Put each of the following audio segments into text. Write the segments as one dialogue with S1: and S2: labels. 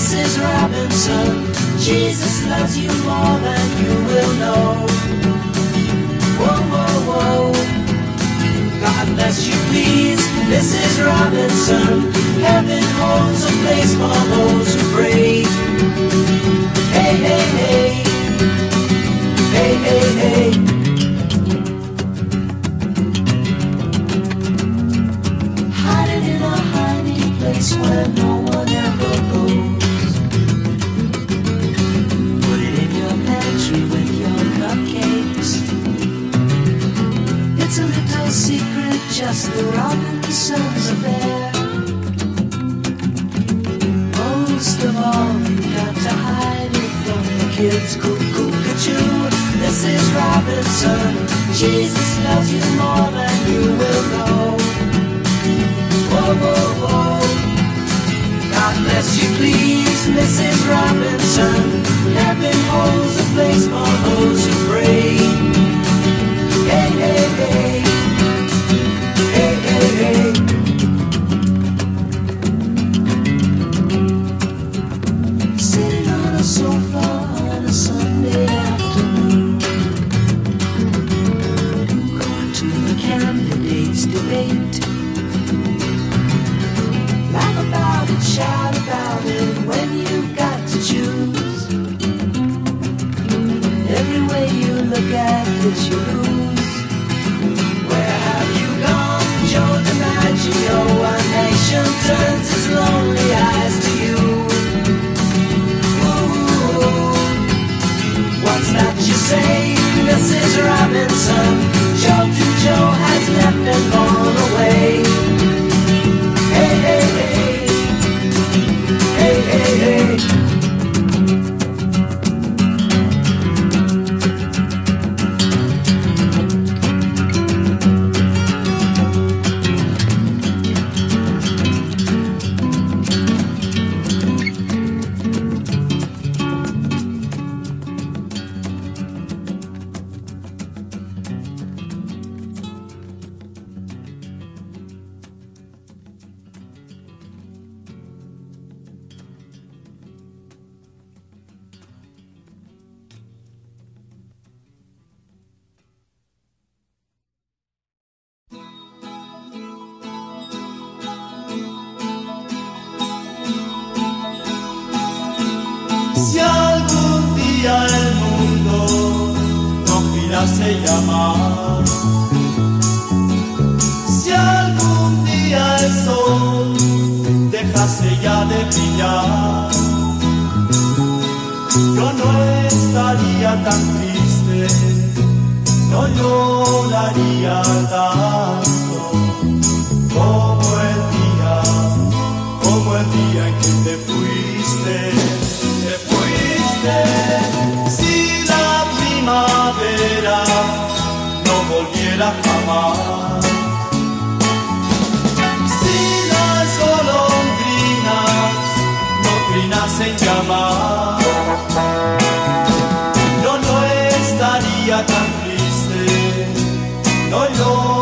S1: Mrs. Robinson. Jesus loves you more than you will know. Whoa, whoa, whoa. God bless you, please, Mrs. Robinson. Heaven holds a place for those who pray. Hey, hey, hey. Hey, hey, hey. Hiding in a hiding place where no just the Robinsons affair. Most of all, you got to hide it from the kids. Cuckoo, cuckoo, Mrs. Robinson. Jesus loves you more than you will know. Whoa, whoa, whoa. God bless you, please, Mrs. Robinson. Heaven holds a place for those who pray. Hey, hey. Hey, candidates' debate. Laugh about it, shout about it when you've got to choose. Every way you look at it, you lose. Where have you gone, Joe DiMaggio? A nation turns its lonely eyes to you. Ooh, what's that you say, Mrs. Robinson? Joe has left and gone away. Hey, hey, hey. Hey, hey, hey.
S2: Más, si algún día el sol dejase ya de brillar, yo no estaría tan triste, no lloraría tanto como el día, como el día en que te fuiste, te fuiste. Volviera jamás, si las golondrinas no trinasen ya más, yo no estaría tan triste, no lloraría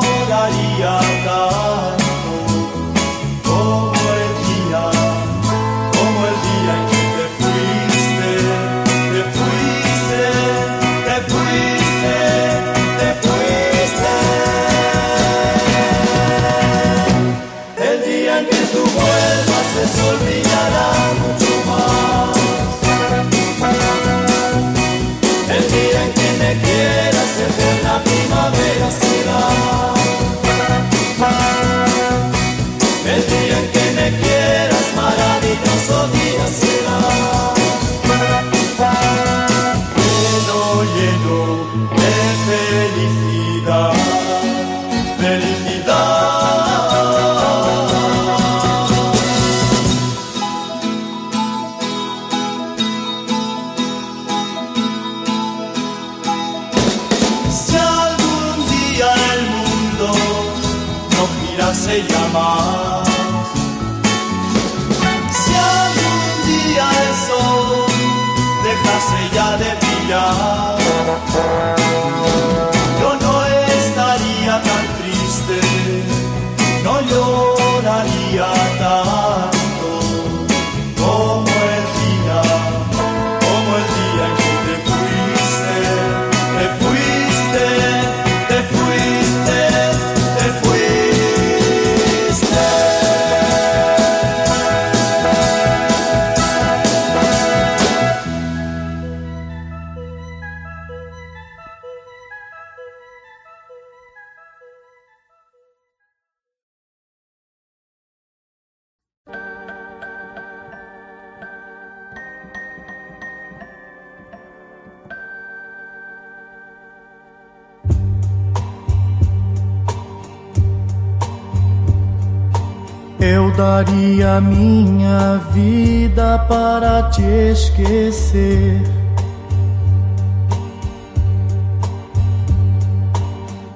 S3: Eu daria minha vida para te esquecer.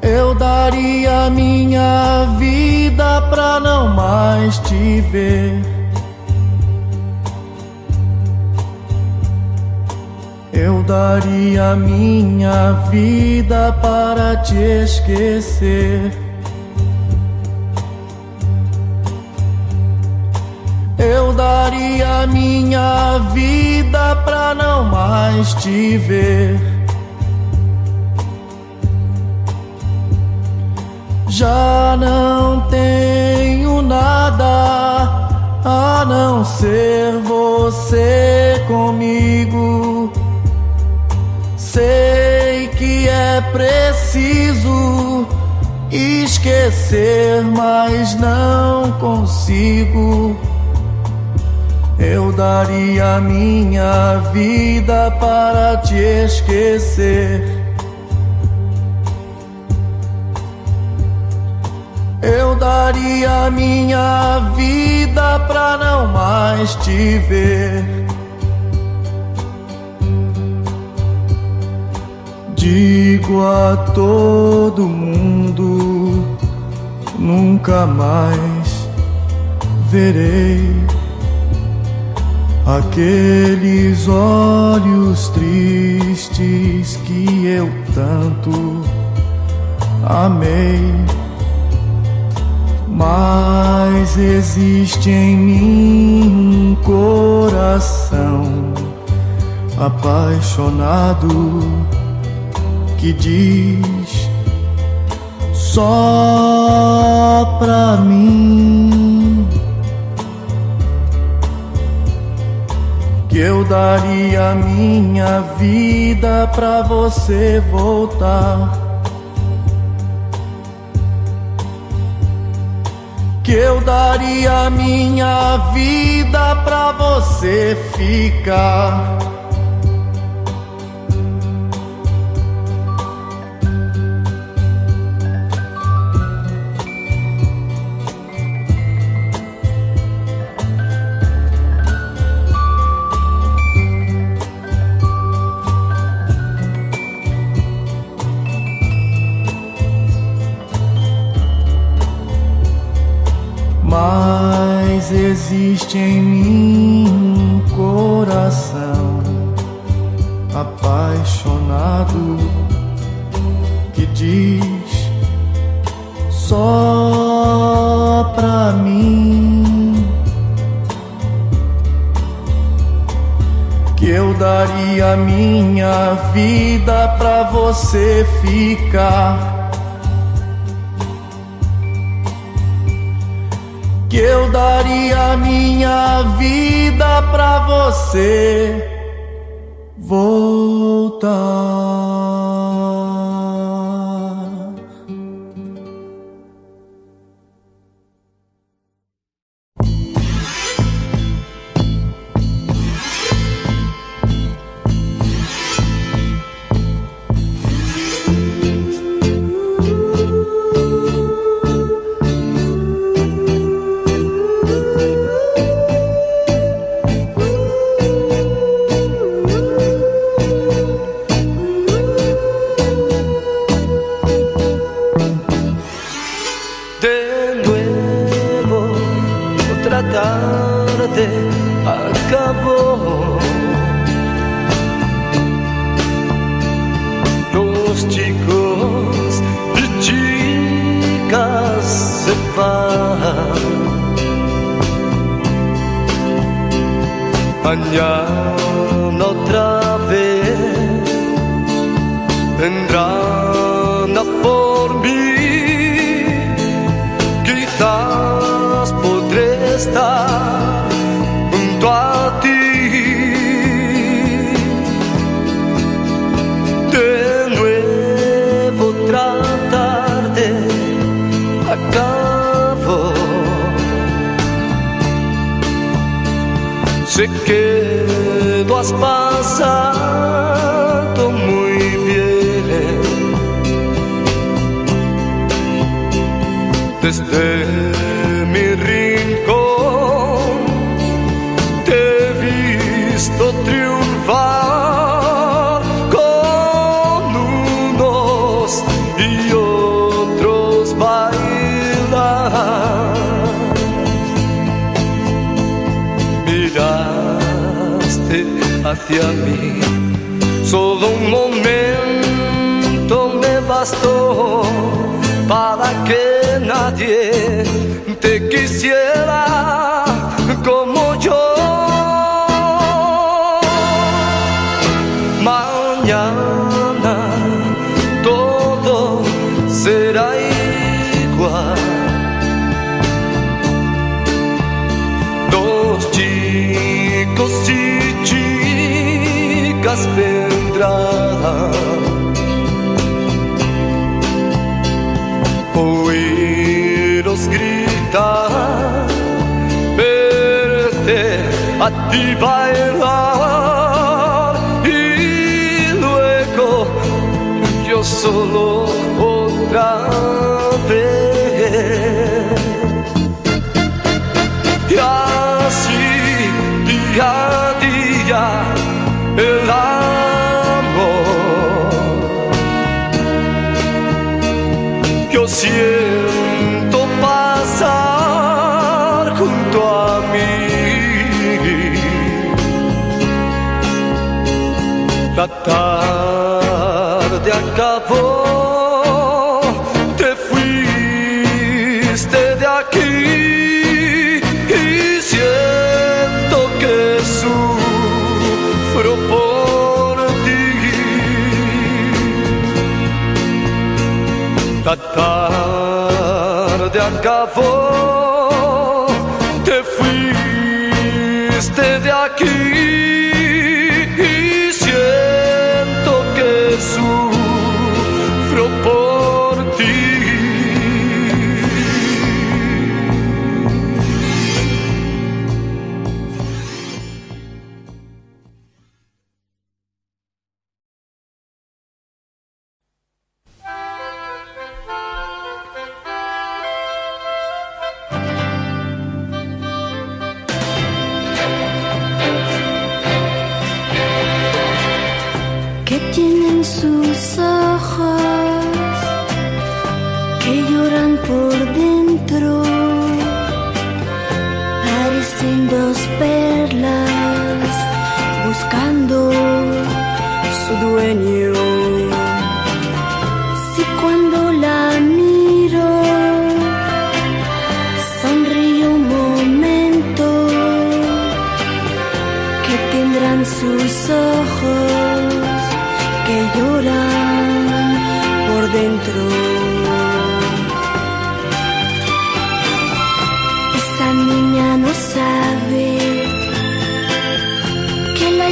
S3: Eu daria minha vida pra não mais te ver. Eu daria minha vida para te esquecer. Minha vida pra não mais te ver. Já não tenho nada a não ser você comigo. Sei que é preciso esquecer, mas não consigo. Eu daria minha vida para te esquecer. Eu daria minha vida pra não mais te ver. Digo a todo mundo, nunca mais verei aqueles olhos tristes que eu tanto amei. Mas existe em mim um coração apaixonado que diz só pra mim que eu daria minha vida pra você voltar. Que eu daria minha vida pra você ficar. Existe em mim um coração apaixonado que diz só pra mim que eu daria minha vida pra você ficar. Eu daria minha vida pra você voltar.
S4: 朋友。sé que lo has pasado muy bien. Desde a mí. Solo un momento me bastó para que nadie te quisiera. y bailar. Y luego yo solo La tarde acabó, te fuiste de aquí.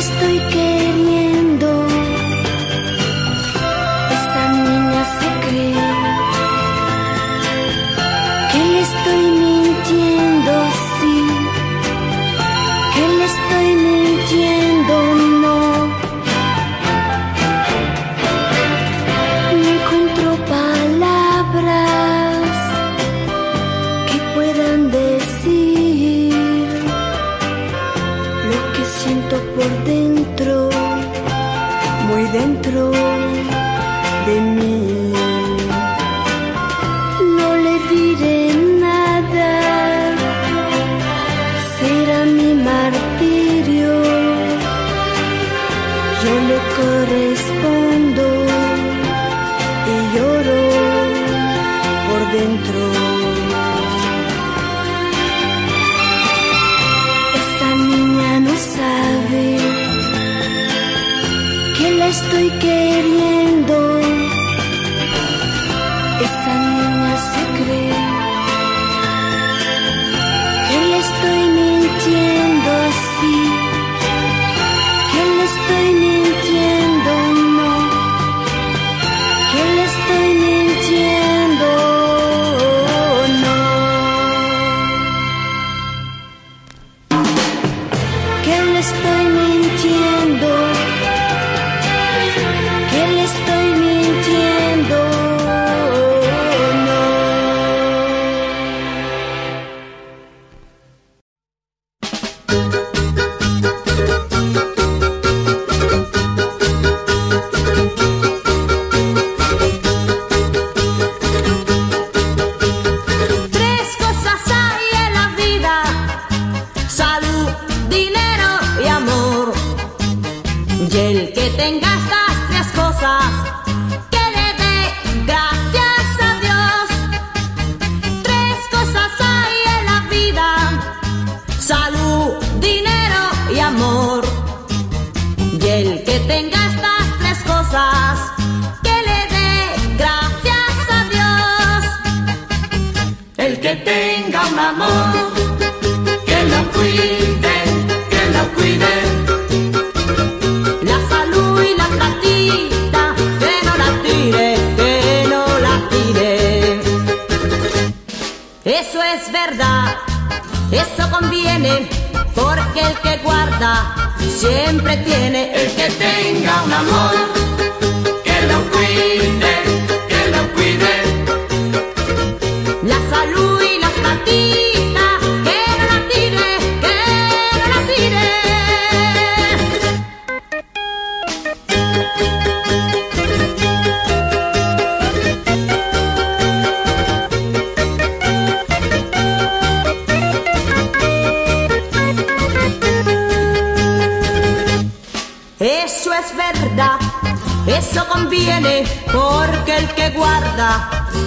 S5: estoy queriendo.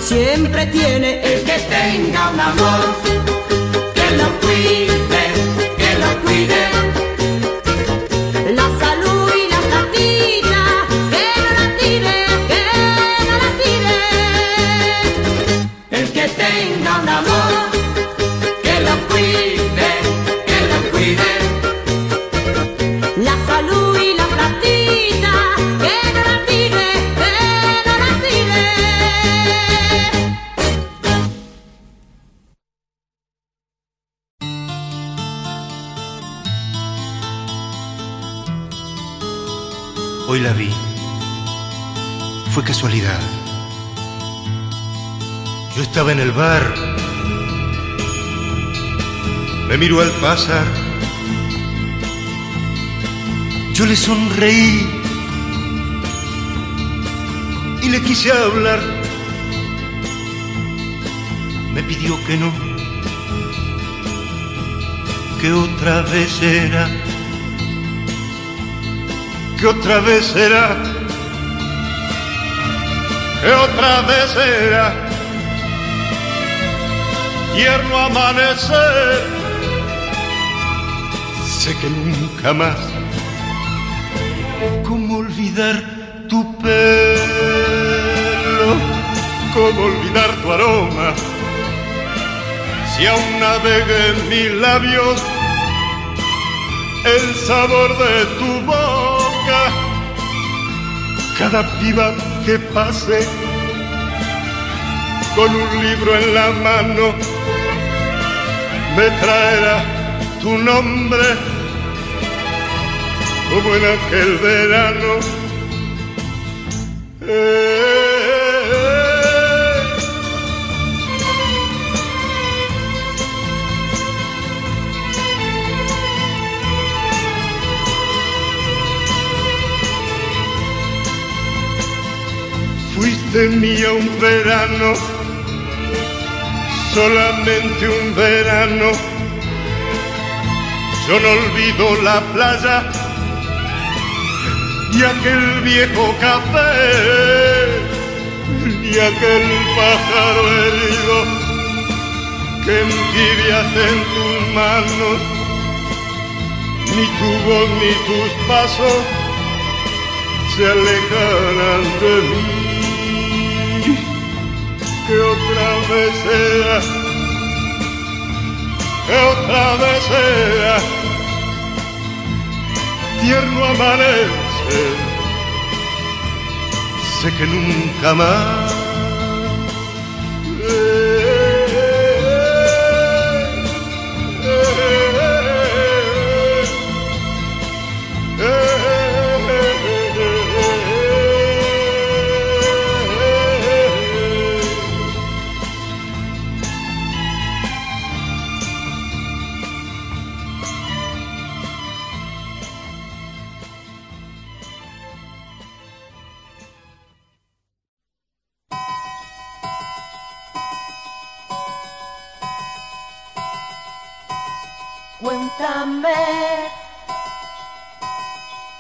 S6: siempre tiene
S7: el que tenga un amor.
S8: pasar. Yo le sonreí y le quise hablar. Me pidió que no, que otra vez era, que otra vez era, que otra vez era, tierno amanecer Sé que nunca más, ¿cómo olvidar tu pelo? ¿Cómo olvidar tu aroma? Si aún navega en mis labios el sabor de tu boca, cada piba que pase con un libro en la mano me traerá tu nombre como en aquel verano. Eh. Fuiste mía un verano, solamente un verano. Yo no olvido la playa y aquel viejo café y aquel pájaro herido que entibias en tus manos, ni tu voz ni tus pasos se alejarán de mí, que otra vez sea, que otra vez sea, tierno amanecer sé que nunca más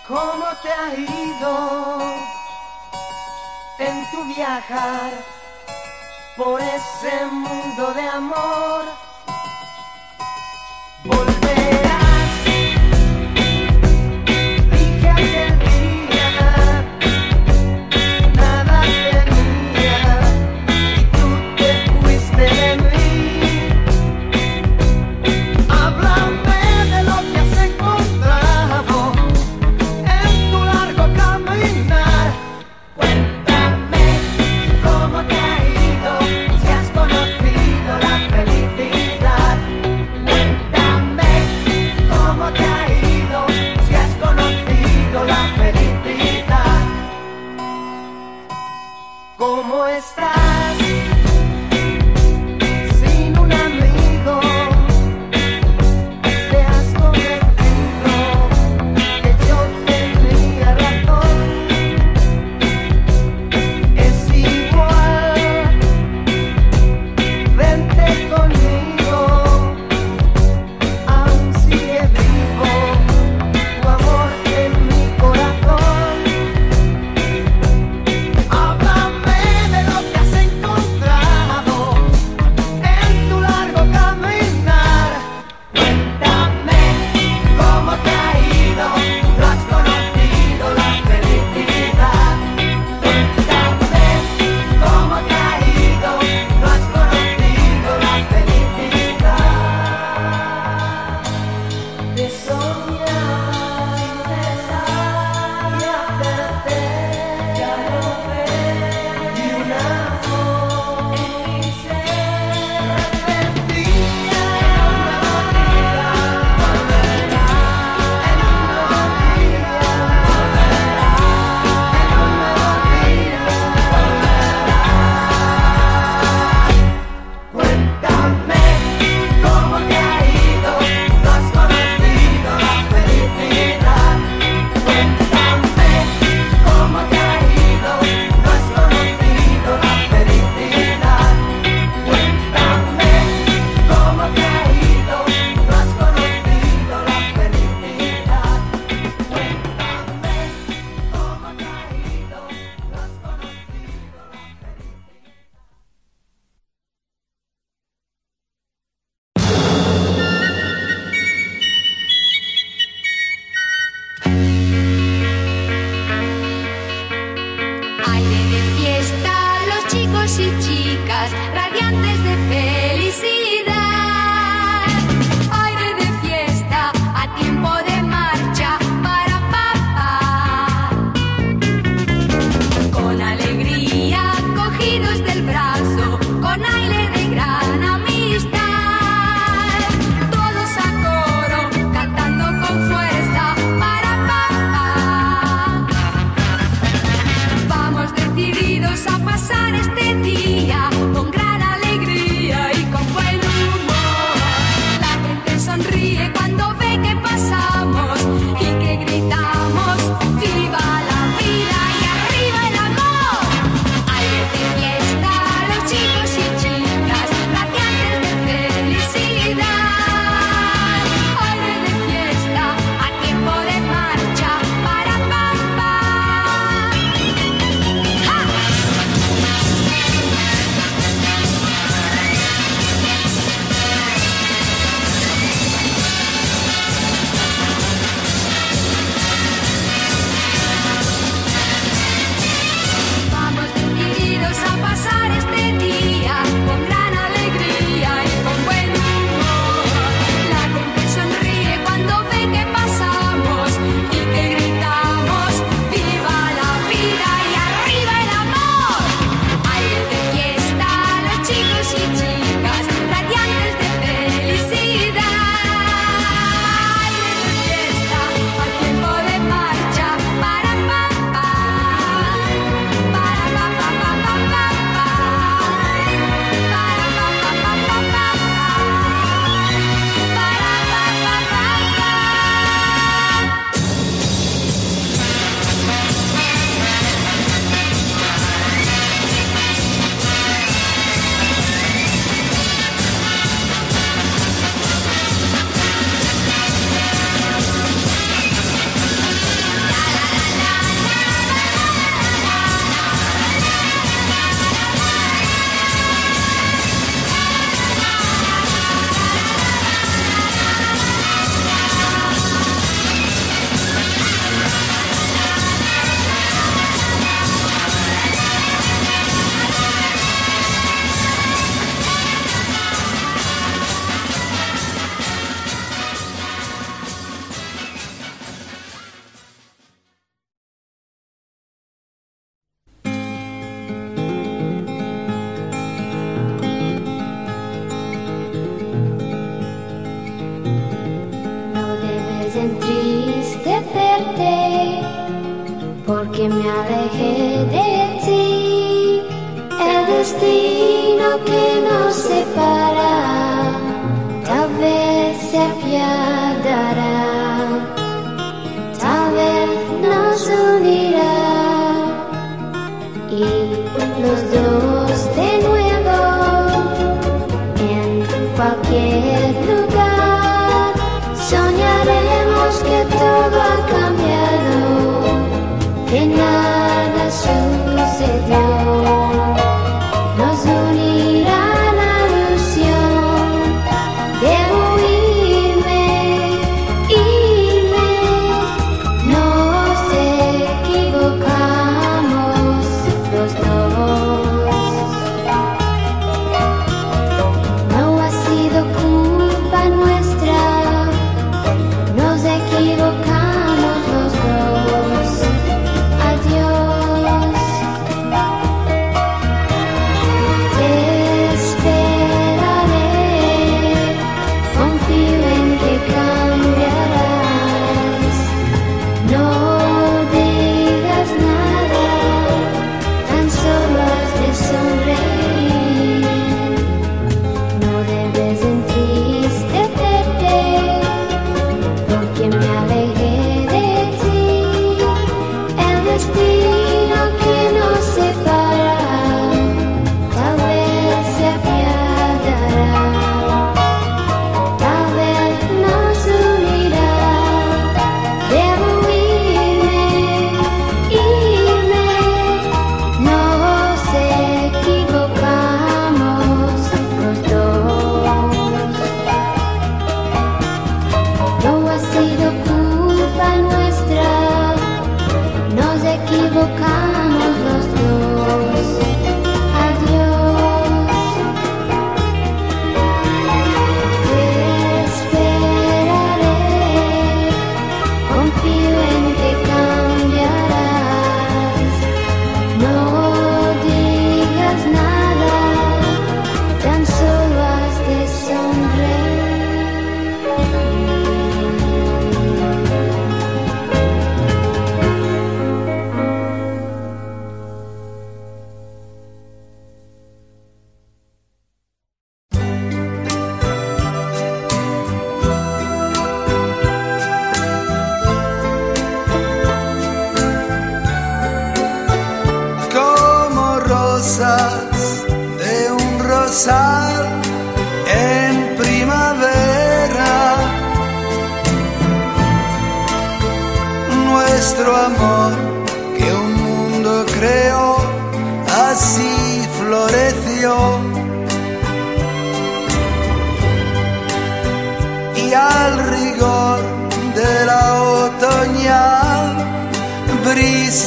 S9: ¿Cómo te ha ido en tu viajar por ese mundo de amor? y
S10: chicas, radiantes de felicidad.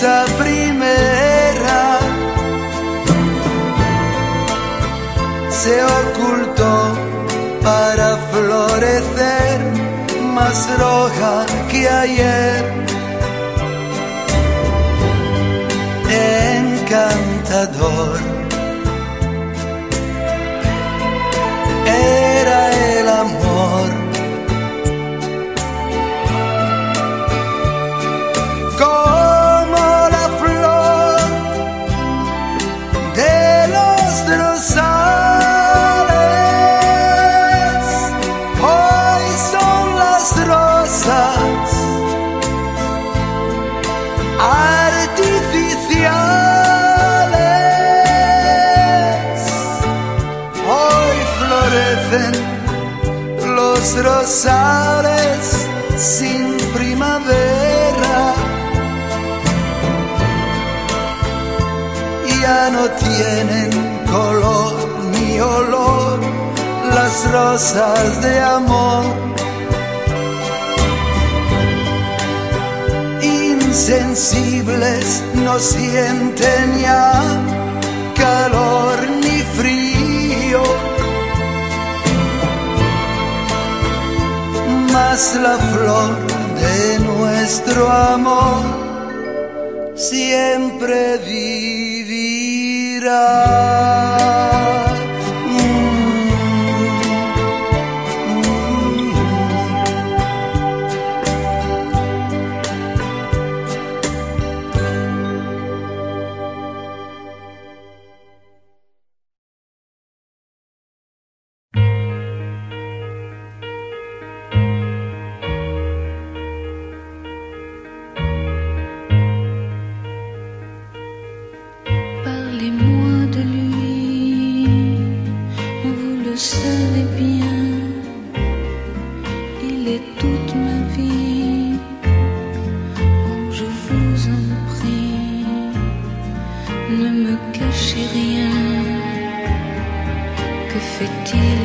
S3: esa primera se ocultó para florecer más roja que ayer. Encantador bazares sin primavera. Ya no tienen color ni olor las rosas de amor. Insensibles no sienten ya calor. más la flor de nuestro amor siempre vivirá.
S9: Fait-il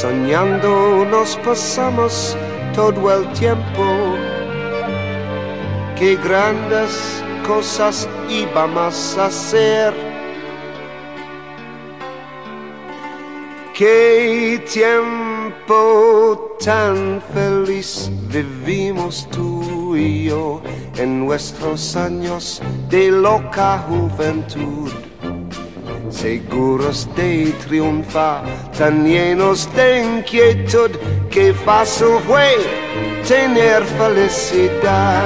S11: Soñando nos pasamos todo el tiempo. Qué grandes cosas íbamos a hacer. Qué tiempo tan feliz vivimos tú y yo en nuestros años de loca juventud. Seguros de triunfar, tan llenos de inquietud, que fácil fue tener felicidad.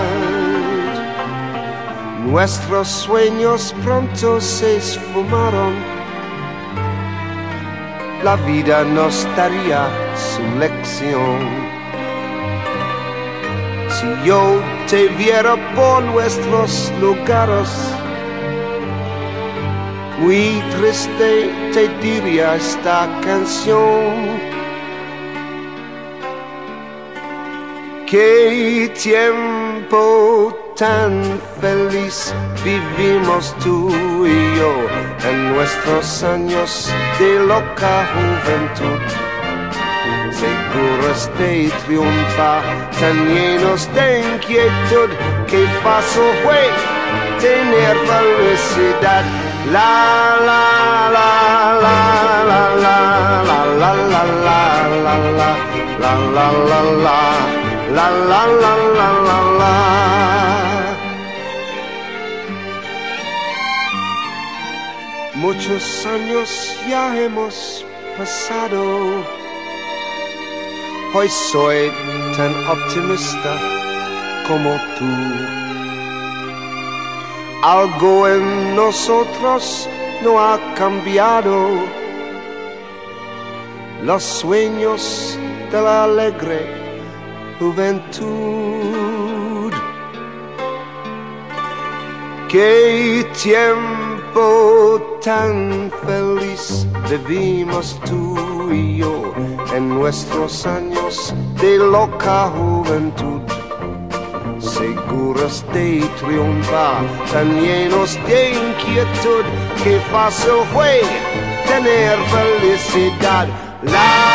S11: Nuestros sueños pronto se esfumaron la vida nos daría su lección. Si yo te viera por nuestros lugares, muy triste te diría esta canción. Qué tiempo tan feliz vivimos tú y yo en nuestros años de loca juventud. Seguros de triunfar, tan llenos de inquietud, que fácil fue tener felicidad. La la la la Muchos años ya hemos pasado Hoy soy tan optimista como tú Algo en nosotros no ha cambiado Los sueños de la alegre juventud. Qué tiempo tan feliz vivimos tú y yo en nuestros años de loca juventud. Seguros de triunfar, tan llenos de inquietud, que fácil fue tener felicidad. La,